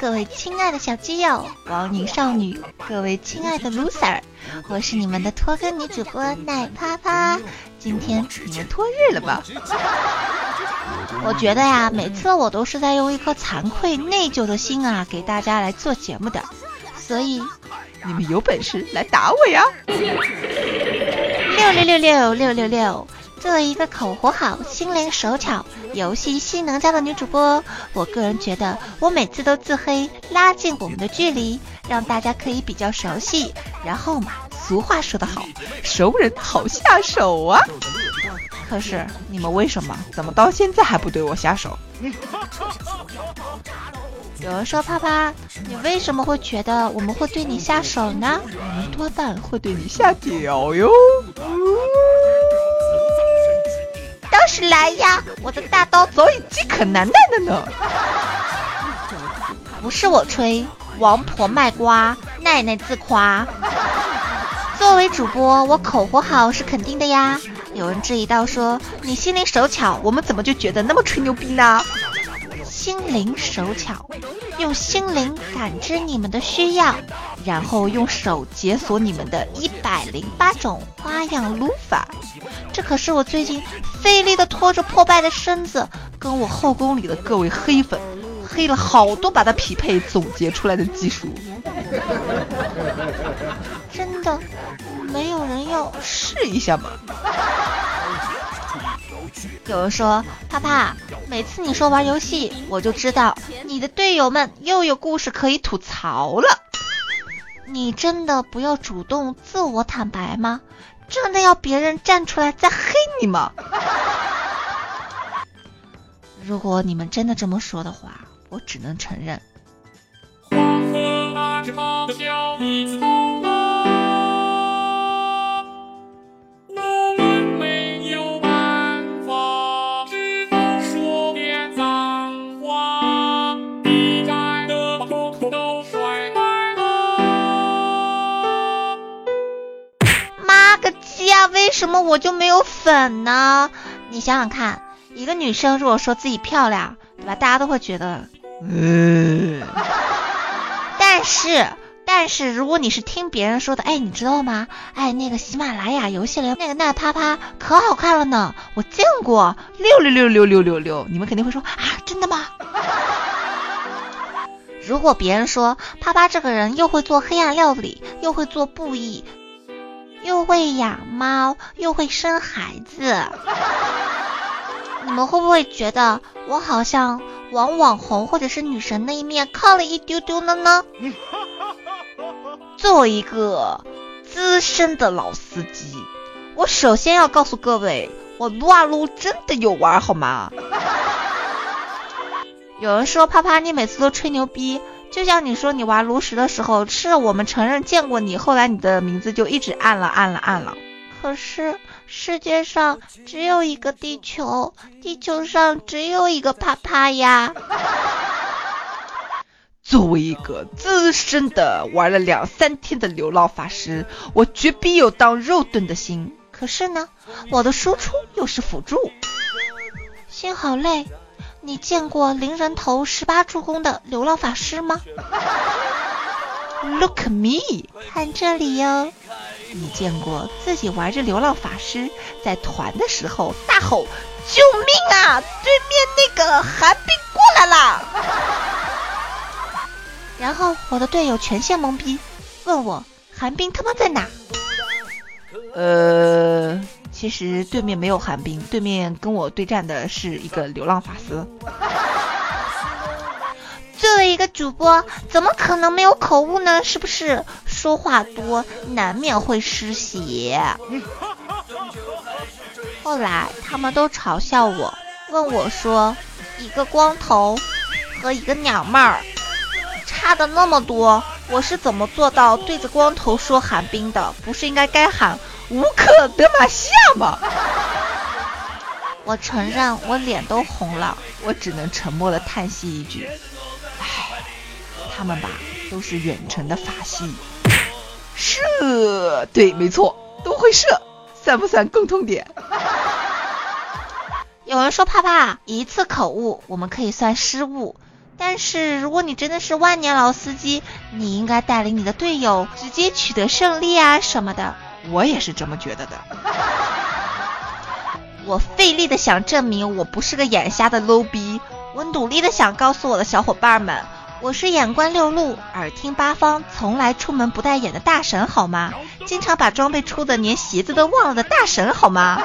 各位亲爱的小基友、王女少女，各位亲爱的 loser，我是你们的拖更女主播奶啪啪。今天你们脱日了吧？我觉得呀，每次我都是在用一颗惭愧内疚的心啊，给大家来做节目的，所以你们有本事来打我呀！六六六六六六六。作为一个口活好、心灵手巧、游戏性能佳的女主播，我个人觉得我每次都自黑，拉近我们的距离，让大家可以比较熟悉。然后嘛，俗话说得好，熟人好下手啊。可是你们为什么？怎么到现在还不对我下手？有人说：“啪啪，你为什么会觉得我们会对你下手呢？我们多半会对你下脚哟。”来呀！我的大刀早已饥渴难耐了呢。不是我吹，王婆卖瓜，奶奶自夸。作为主播，我口活好是肯定的呀。有人质疑到说，你心灵手巧，我们怎么就觉得那么吹牛逼呢？心灵手巧，用心灵感知你们的需要，然后用手解锁你们的一百零八种花样撸法。这可是我最近费力的拖着破败的身子，跟我后宫里的各位黑粉黑了好多把它匹配总结出来的技术。真的，没有人要试一下吗？有人说，啪啪，每次你说玩游戏，我就知道你的队友们又有故事可以吐槽了。你真的不要主动自我坦白吗？真的要别人站出来再黑你吗？如果你们真的这么说的话，我只能承认。什么我就没有粉呢？你想想看，一个女生如果说自己漂亮，对吧？大家都会觉得，嗯。但是，但是如果你是听别人说的，哎，你知道吗？哎，那个喜马拉雅游戏里那个奈啪啪可好看了呢，我见过，六六六六六六六，你们肯定会说啊，真的吗？如果别人说啪啪这个人又会做黑暗料理，又会做布艺。又会养猫，又会生孩子，你们会不会觉得我好像往网红或者是女神那一面靠了一丢丢了呢？作为一个资深的老司机，我首先要告诉各位，我撸啊撸真的有玩好吗？有人说啪啪，你每次都吹牛逼。就像你说你玩炉石的时候，是我们承认见过你，后来你的名字就一直按了按了按了。可是世界上只有一个地球，地球上只有一个啪啪呀。作为一个资深的玩了两三天的流浪法师，我绝必有当肉盾的心。可是呢，我的输出又是辅助，心好累。你见过零人头十八助攻的流浪法师吗？Look me，看这里哟。你见过自己玩着流浪法师在团的时候大吼救命啊！对面那个寒冰过来了。然后我的队友全线懵逼，问我寒冰他妈在哪？呃。其实对面没有寒冰，对面跟我对战的是一个流浪法师。作为一个主播，怎么可能没有口误呢？是不是？说话多，难免会失血。后来他们都嘲笑我，问我说：“一个光头和一个鸟妹儿，差的那么多，我是怎么做到对着光头说寒冰的？不是应该该喊？”无可德玛西亚吗？我承认我脸都红了，我只能沉默的叹息一句：“唉，他们吧都是远程的法系，射，对，没错，都会射，算不算共通点？有人说怕怕一次口误我们可以算失误，但是如果你真的是万年老司机，你应该带领你的队友直接取得胜利啊什么的。我也是这么觉得的。我费力的想证明我不是个眼瞎的 low 逼，我努力的想告诉我的小伙伴们，我是眼观六路、耳听八方、从来出门不带眼的大神好吗？经常把装备出的连鞋子都忘了的大神好吗？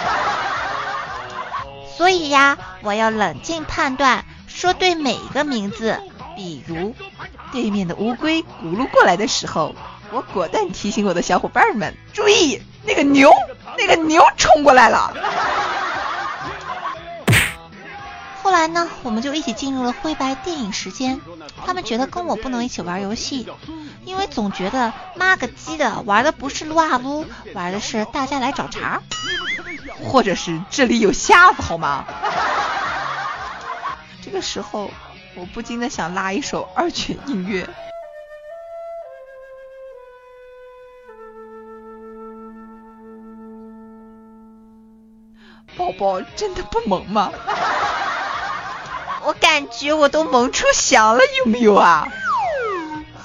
所以呀，我要冷静判断，说对每一个名字。比如，对面的乌龟咕噜过来的时候，我果断提醒我的小伙伴们注意，那个牛，那个牛冲过来了。后来呢，我们就一起进入了灰白电影时间。他们觉得跟我不能一起玩游戏，因为总觉得妈个鸡的玩的不是撸啊撸，玩的是大家来找茬。或者是这里有瞎子好吗？这个时候，我不禁的想拉一首二泉映月。宝宝真的不萌吗？我感觉我都萌出翔了，有没有啊？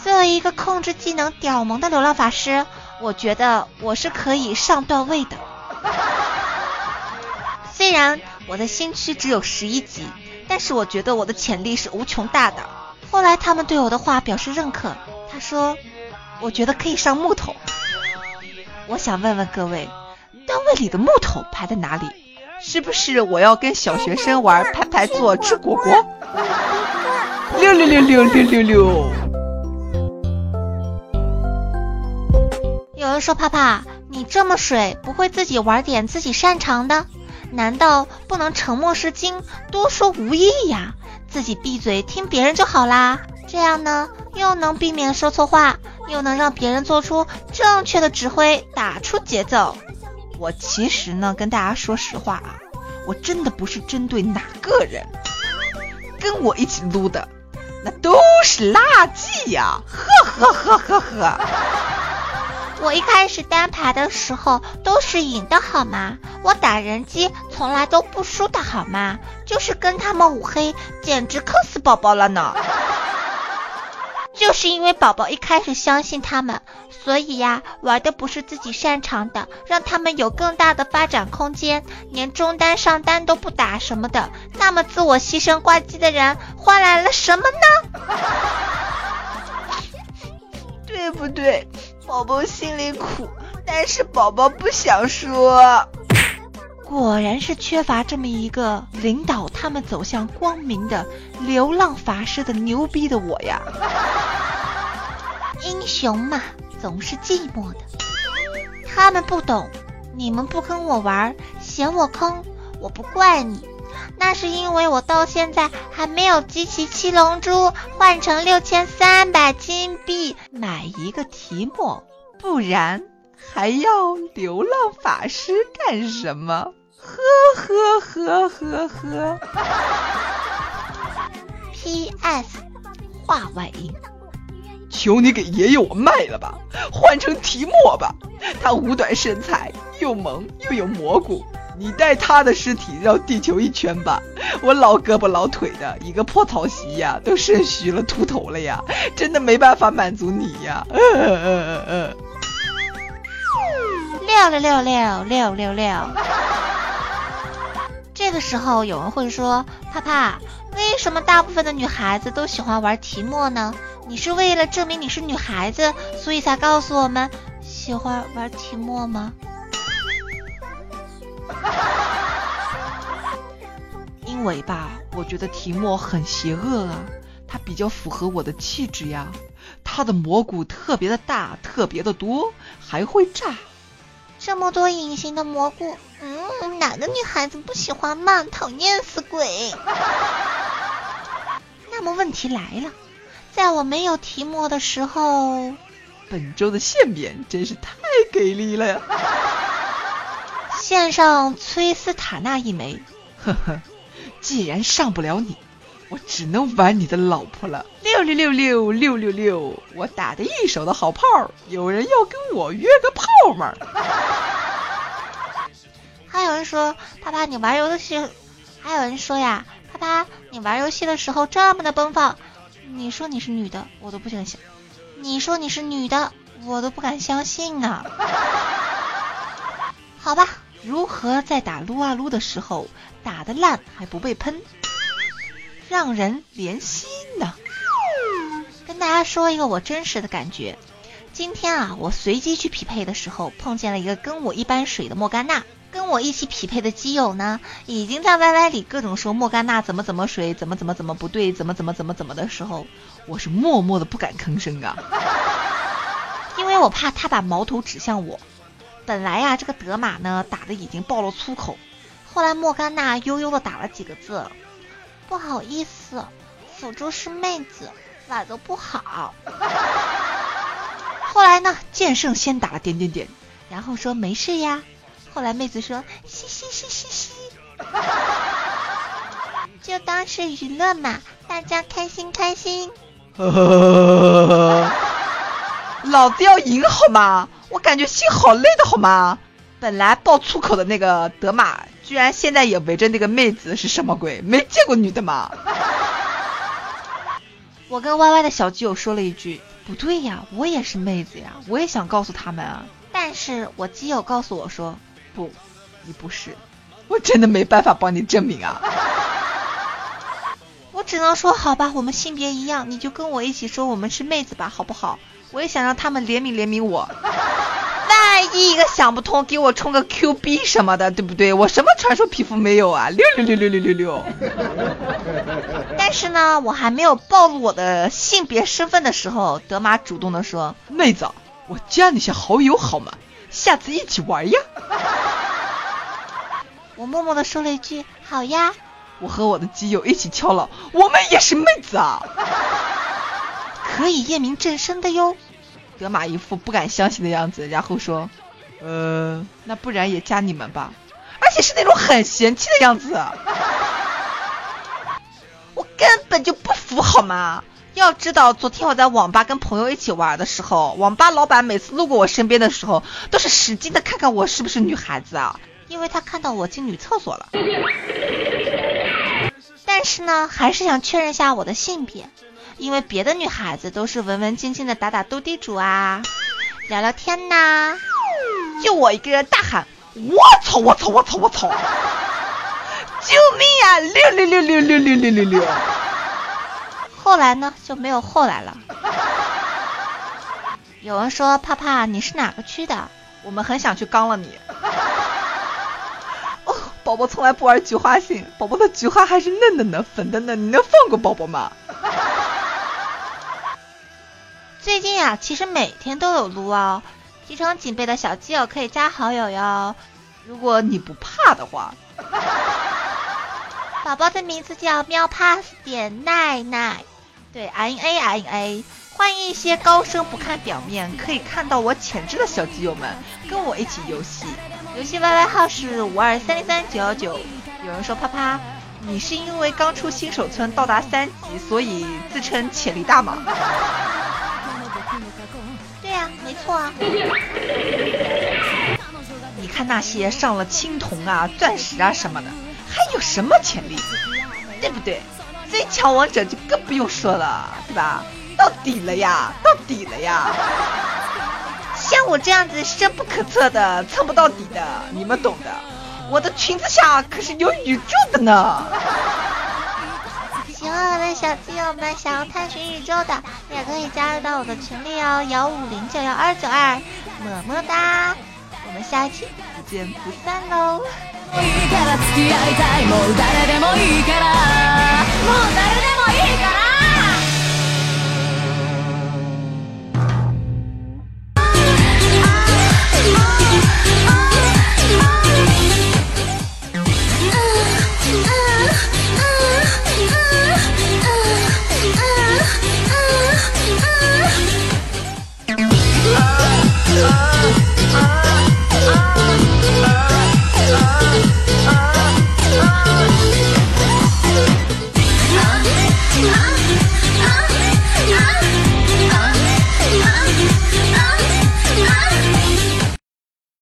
作为一个控制技能屌萌的流浪法师，我觉得我是可以上段位的。虽然我的新区只有十一级，但是我觉得我的潜力是无穷大的。后来他们对我的话表示认可，他说：“我觉得可以上木头。”我想问问各位，段位里的木头排在哪里？是不是我要跟小学生玩排排坐吃果果？六六六六六六六。有人说：“怕怕，你这么水，不会自己玩点自己擅长的？”难道不能沉默是金，多说无益呀？自己闭嘴听别人就好啦。这样呢，又能避免说错话，又能让别人做出正确的指挥，打出节奏。我其实呢，跟大家说实话啊，我真的不是针对哪个人，跟我一起撸的，那都是垃圾呀！呵呵呵呵呵。我一开始单排的时候都是赢的好吗？我打人机从来都不输的好吗？就是跟他们五黑，简直坑死宝宝了呢！就是因为宝宝一开始相信他们，所以呀，玩的不是自己擅长的，让他们有更大的发展空间，连中单上单都不打什么的，那么自我牺牲挂机的人换来了什么呢？对不对？宝宝心里苦，但是宝宝不想说。果然是缺乏这么一个领导他们走向光明的流浪法师的牛逼的我呀！英雄嘛，总是寂寞的。他们不懂，你们不跟我玩，嫌我坑，我不怪你。那是因为我到现在还没有集齐七龙珠，换成六千三百金币买一个提莫，不然还要流浪法师干什么？呵呵呵呵呵。P.S. 话外音，求你给爷爷我卖了吧，换成提莫吧。他五短身材，又萌又有蘑菇。你带他的尸体绕地球一圈吧，我老胳膊老腿的一个破草席呀，都肾虚了秃头了呀，真的没办法满足你呀。嗯嗯嗯嗯。六六六六六六六。这个时候有人会说，怕怕，为什么大部分的女孩子都喜欢玩提莫呢？你是为了证明你是女孩子，所以才告诉我们喜欢玩提莫吗？因为吧，我觉得提莫很邪恶啊，他比较符合我的气质呀。他的蘑菇特别的大，特别的多，还会炸。这么多隐形的蘑菇，嗯，哪个女孩子不喜欢嘛？讨厌死鬼！那么问题来了，在我没有提莫的时候，本周的馅饼真是太给力了呀！献上崔斯塔纳一枚，呵呵。既然上不了你，我只能玩你的老婆了。六六六六六六六，我打的一手的好炮，有人要跟我约个炮吗？说，爸爸你玩游戏还有人说呀，啪啪，你玩游戏的时候这么的奔放，你说你是女的，我都不相信，你说你是女的，我都不敢相信啊。好吧，如何在打撸啊撸的时候打得烂还不被喷，让人怜惜呢？跟大家说一个我真实的感觉，今天啊，我随机去匹配的时候，碰见了一个跟我一般水的莫甘娜。跟我一起匹配的基友呢，已经在 YY 里各种说莫甘娜怎么怎么水，怎么怎么怎么不对，怎么怎么怎么怎么的时候，我是默默的不敢吭声啊，因为我怕他把矛头指向我。本来呀，这个德玛呢打的已经爆了粗口，后来莫甘娜悠悠的打了几个字：“不好意思，辅助是妹子，玩的不好。”后来呢，剑圣先打了点点点，然后说没事呀。后来妹子说嘻嘻嘻嘻嘻，就当是娱乐嘛，大家开心开心。老子要赢好吗？我感觉心好累的好吗？本来爆粗口的那个德玛，居然现在也围着那个妹子，是什么鬼？没见过女的吗？我跟 Y Y 的小基友说了一句：“不对呀，我也是妹子呀，我也想告诉他们啊。”但是我基友告诉我说：“不，你不是，我真的没办法帮你证明啊。”我只能说好吧，我们性别一样，你就跟我一起说我们是妹子吧，好不好？我也想让他们怜悯怜悯我，万一一个想不通，给我充个 Q 币什么的，对不对？我什么传说皮肤没有啊？六六六六六六六。但是呢，我还没有暴露我的性别身份的时候，德玛主动的说：“妹子，我加你下好友好吗？下次一起玩呀。”我默默的说了一句：“好呀。”我和我的基友一起敲了，我们也是妹子啊。可以验明正身的哟，德玛一副不敢相信的样子，然后说：“呃，那不然也加你们吧。”而且是那种很嫌弃的样子，我根本就不服好吗？要知道，昨天我在网吧跟朋友一起玩的时候，网吧老板每次路过我身边的时候，都是使劲的看看我是不是女孩子啊，因为他看到我进女厕所了。但是呢，还是想确认下我的性别。因为别的女孩子都是文文静静的打打斗地主啊，聊聊天呐，就我一个人大喊我操我操我操我操，救命啊！六六六六六六六六六。后来呢就没有后来了。有人说帕帕你是哪个区的？我们很想去刚了你。哦，宝宝从来不玩菊花信，宝宝的菊花还是嫩嫩的呢，粉的嫩，你能放过宝宝吗？最近啊，其实每天都有撸哦，提成警备的小基友可以加好友哟。如果你不怕的话，宝宝的名字叫喵 pass 点奈奈，对 i n a i n a，欢迎一些高深不看表面，可以看到我潜质的小基友们跟我一起游戏。游戏 YY 号是五二三零三九幺九。有人说啪啪，你是因为刚出新手村到达三级，所以自称潜力大吗？对呀，没错啊。你看那些上了青铜啊、钻石啊什么的，还有什么潜力？对不对？最强王者就更不用说了，对吧？到底了呀，到底了呀！像我这样子深不可测的、蹭不到底的，你们懂的。我的裙子下可是有宇宙的呢。喜欢我的小基友们，想要探寻宇宙的，也可以加入到我的群里哦，幺五零九幺二九二，么么哒，我们下期不见不散喽。いいから付き合いたい。もう誰でもいいから。もう誰でもいいから。